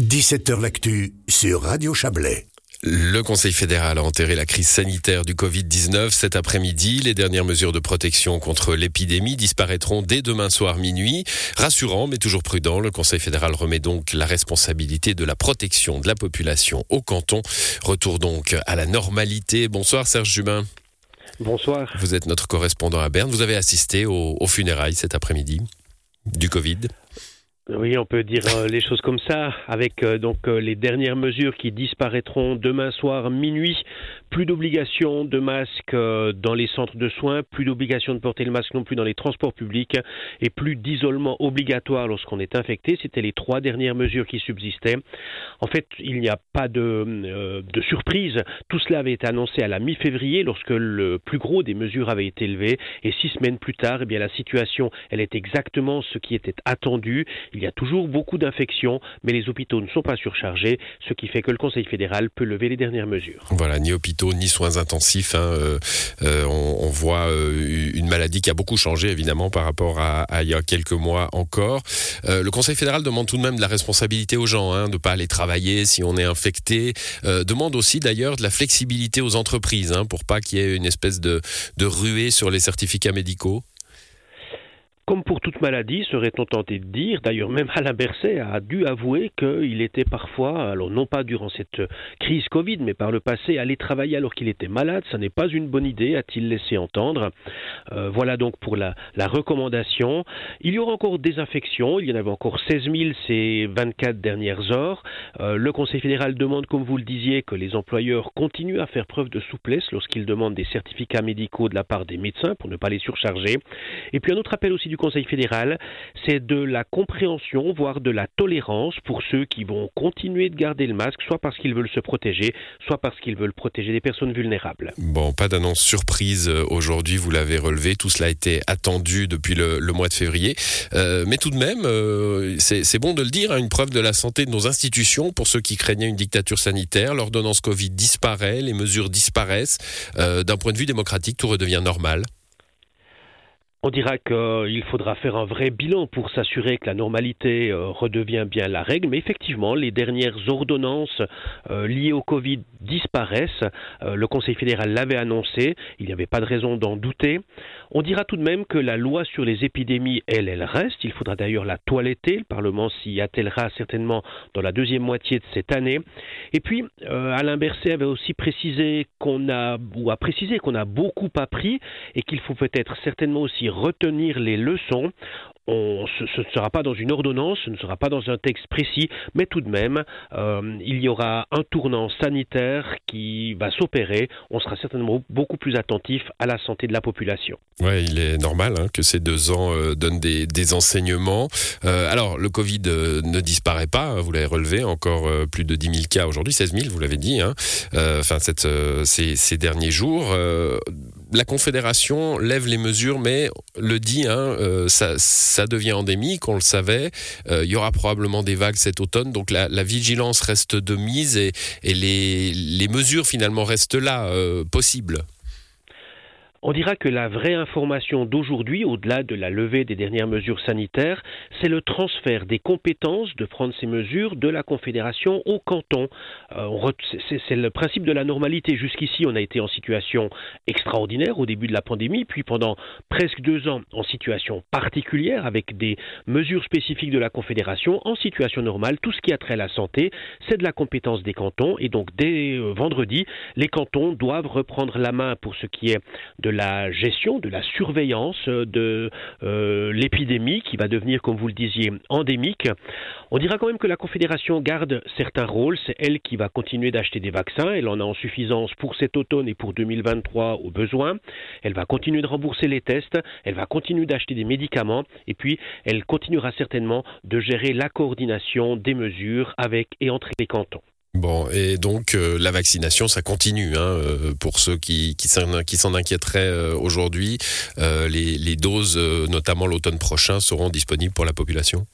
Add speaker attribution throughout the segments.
Speaker 1: 17h L'actu sur Radio Chablais.
Speaker 2: Le Conseil fédéral a enterré la crise sanitaire du Covid-19 cet après-midi. Les dernières mesures de protection contre l'épidémie disparaîtront dès demain soir minuit. Rassurant, mais toujours prudent, le Conseil fédéral remet donc la responsabilité de la protection de la population au canton. Retour donc à la normalité. Bonsoir Serge Jubin.
Speaker 3: Bonsoir.
Speaker 2: Vous êtes notre correspondant à Berne. Vous avez assisté aux, aux funérailles cet après-midi du Covid.
Speaker 3: Oui, on peut dire euh, les choses comme ça, avec euh, donc euh, les dernières mesures qui disparaîtront demain soir minuit. Plus d'obligation de masque dans les centres de soins, plus d'obligation de porter le masque non plus dans les transports publics, et plus d'isolement obligatoire lorsqu'on est infecté. C'était les trois dernières mesures qui subsistaient. En fait, il n'y a pas de, de surprise. Tout cela avait été annoncé à la mi-février, lorsque le plus gros des mesures avait été levé, et six semaines plus tard, eh bien la situation, elle est exactement ce qui était attendu. Il y a toujours beaucoup d'infections, mais les hôpitaux ne sont pas surchargés, ce qui fait que le Conseil fédéral peut lever les dernières mesures.
Speaker 2: Voilà, ni hôpitaux, ni soins intensifs. Hein, euh, euh, on, voit euh, une maladie qui a beaucoup changé, évidemment, par rapport à, il y a quelques mois encore. le Conseil fédéral demande tout de même de la responsabilité aux gens, hein, de ne pas aller travailler si on est infecté. demande aussi, d'ailleurs, de la flexibilité aux entreprises, hein, pour pas qu'il y ait une espèce de, de ruée sur les certificats médicaux.
Speaker 3: Comme pour toute maladie, serait-on tenté de dire, d'ailleurs même Alain Berset a dû avouer qu'il était parfois, alors non pas durant cette crise Covid, mais par le passé, aller travailler alors qu'il était malade, ça n'est pas une bonne idée, a-t-il laissé entendre. Euh, voilà donc pour la, recommandation. Il y aura encore des infections, il y en avait encore 16 000 ces 24 dernières heures. Euh, le Conseil fédéral demande, comme vous le disiez, que les employeurs continuent à faire preuve de souplesse lorsqu'ils demandent des certificats médicaux de la part des médecins pour ne pas les surcharger. Et puis un autre appel aussi du Conseil fédéral, c'est de la compréhension, voire de la tolérance pour ceux qui vont continuer de garder le masque, soit parce qu'ils veulent se protéger, soit parce qu'ils veulent protéger des personnes vulnérables.
Speaker 2: Bon, pas d'annonce surprise euh, aujourd'hui, vous l'avez relevé, tout cela a été attendu depuis le, mois de février. Euh, mais tout de même, euh, c'est bon de le dire, hein, une preuve de la santé de nos institutions pour ceux qui craignaient une dictature sanitaire. L'ordonnance Covid disparaît, les mesures disparaissent. D'un point de vue démocratique, tout redevient normal.
Speaker 3: On dira qu'il faudra faire un vrai bilan pour s'assurer que la normalité euh, redevient bien la règle, mais effectivement, les dernières ordonnances euh, liées au Covid disparaissent. Euh, le Conseil fédéral l'avait annoncé, il n'y avait pas de raison d'en douter. On dira tout de même que la loi sur les épidémies, elle, elle reste. Il faudra d'ailleurs la toiletter. Le Parlement s'y attellera certainement dans la deuxième moitié de cette année. Et puis, Alain Berset avait aussi précisé qu'on a, ou a précisé qu'on a beaucoup appris et qu'il faut peut-être certainement aussi retenir les leçons. On, ce, ne sera pas dans une ordonnance, ce ne sera pas dans un texte précis, mais tout de même, euh, il y aura un tournant sanitaire qui va s'opérer. On sera certainement beaucoup plus attentif à la santé de la population.
Speaker 2: Oui, il est normal hein, que ces deux ans euh, donnent des, enseignements. Euh, alors, le Covid ne disparaît pas, hein, vous l'avez relevé, encore plus de 10 000 cas aujourd'hui, 16 000, vous l'avez dit, hein, ces, derniers jours la Confédération lève les mesures, mais le dit, hein, euh, ça, devient endémique, on le savait. Euh, il y aura probablement des vagues cet automne, donc la, vigilance reste de mise et, les, mesures finalement restent là, euh, possibles.
Speaker 3: On dira que la vraie information d'aujourd'hui, au-delà de la levée des dernières mesures sanitaires, c'est le transfert des compétences de prendre ces mesures de la Confédération au canton. Euh, c'est le principe de la normalité. Jusqu'ici, on a été en situation extraordinaire au début de la pandémie, puis pendant presque deux ans en situation particulière avec des mesures spécifiques de la Confédération. En situation normale, tout ce qui a trait à la santé, c'est de la compétence des cantons. Et donc, dès euh, vendredi, les cantons doivent reprendre la main pour ce qui est de la gestion, de la surveillance de euh, l'épidémie qui va devenir, comme vous le disiez, endémique. On dira quand même que la Confédération garde certains rôles. C'est elle qui va continuer d'acheter des vaccins. Elle en a en suffisance pour cet automne et pour 2023 au besoin. Elle va continuer de rembourser les tests. Elle va continuer d'acheter des médicaments. Et puis, elle continuera certainement de gérer la coordination des mesures avec et entre les cantons.
Speaker 2: Bon, et donc euh, la vaccination, ça continue. Hein, euh, pour ceux qui, qui s'en inquiéteraient euh, aujourd'hui, les, les, doses, notamment l'automne prochain, seront disponibles pour la population?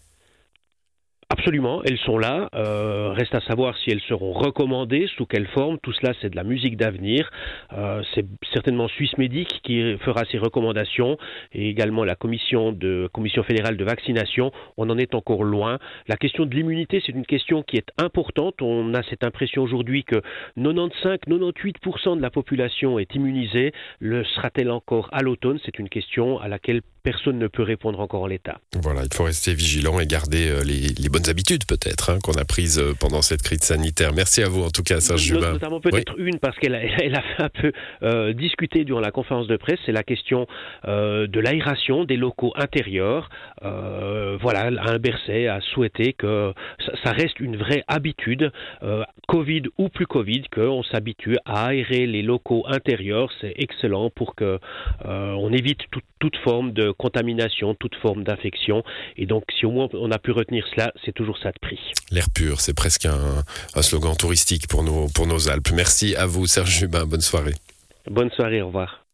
Speaker 3: Absolument, elles sont là. Euh, reste à savoir si elles seront recommandées, sous quelle forme. Tout cela, c'est de la musique d'avenir. Euh, c'est certainement Suisse Médic qui fera ces recommandations et également la commission, de, commission fédérale de vaccination. On en est encore loin. La question de l'immunité, c'est une question qui est importante. On a cette impression aujourd'hui que 95-98% de la population est immunisée. Le sera-t-elle encore à l'automne? C'est une question à laquelle personne ne peut répondre encore en l'état.
Speaker 2: Voilà, il faut rester vigilant et garder euh, les, les bonnes habitudes peut-être hein, qu'on a prises euh, pendant cette crise sanitaire. Merci à vous en tout cas, Serge Jubin.
Speaker 3: Notamment peut-être une parce qu'elle a, elle a un peu euh, discuté durant la conférence de presse, c'est la question euh, de l'aération des locaux intérieurs. Euh, voilà, un Berset a souhaité que ça, ça reste une vraie habitude, euh, Covid ou plus Covid, qu'on s'habitue à aérer les locaux intérieurs. C'est excellent pour que on évite tout, toute forme de contamination, toute forme d'infection. Et donc, si au moins on a pu retenir cela, c'est toujours ça de prix.
Speaker 2: L'air pur, c'est presque un, un, slogan touristique pour nos, pour nos Alpes. Merci à vous, Serge Jubin. Bonne soirée.
Speaker 3: Bonne soirée, au revoir.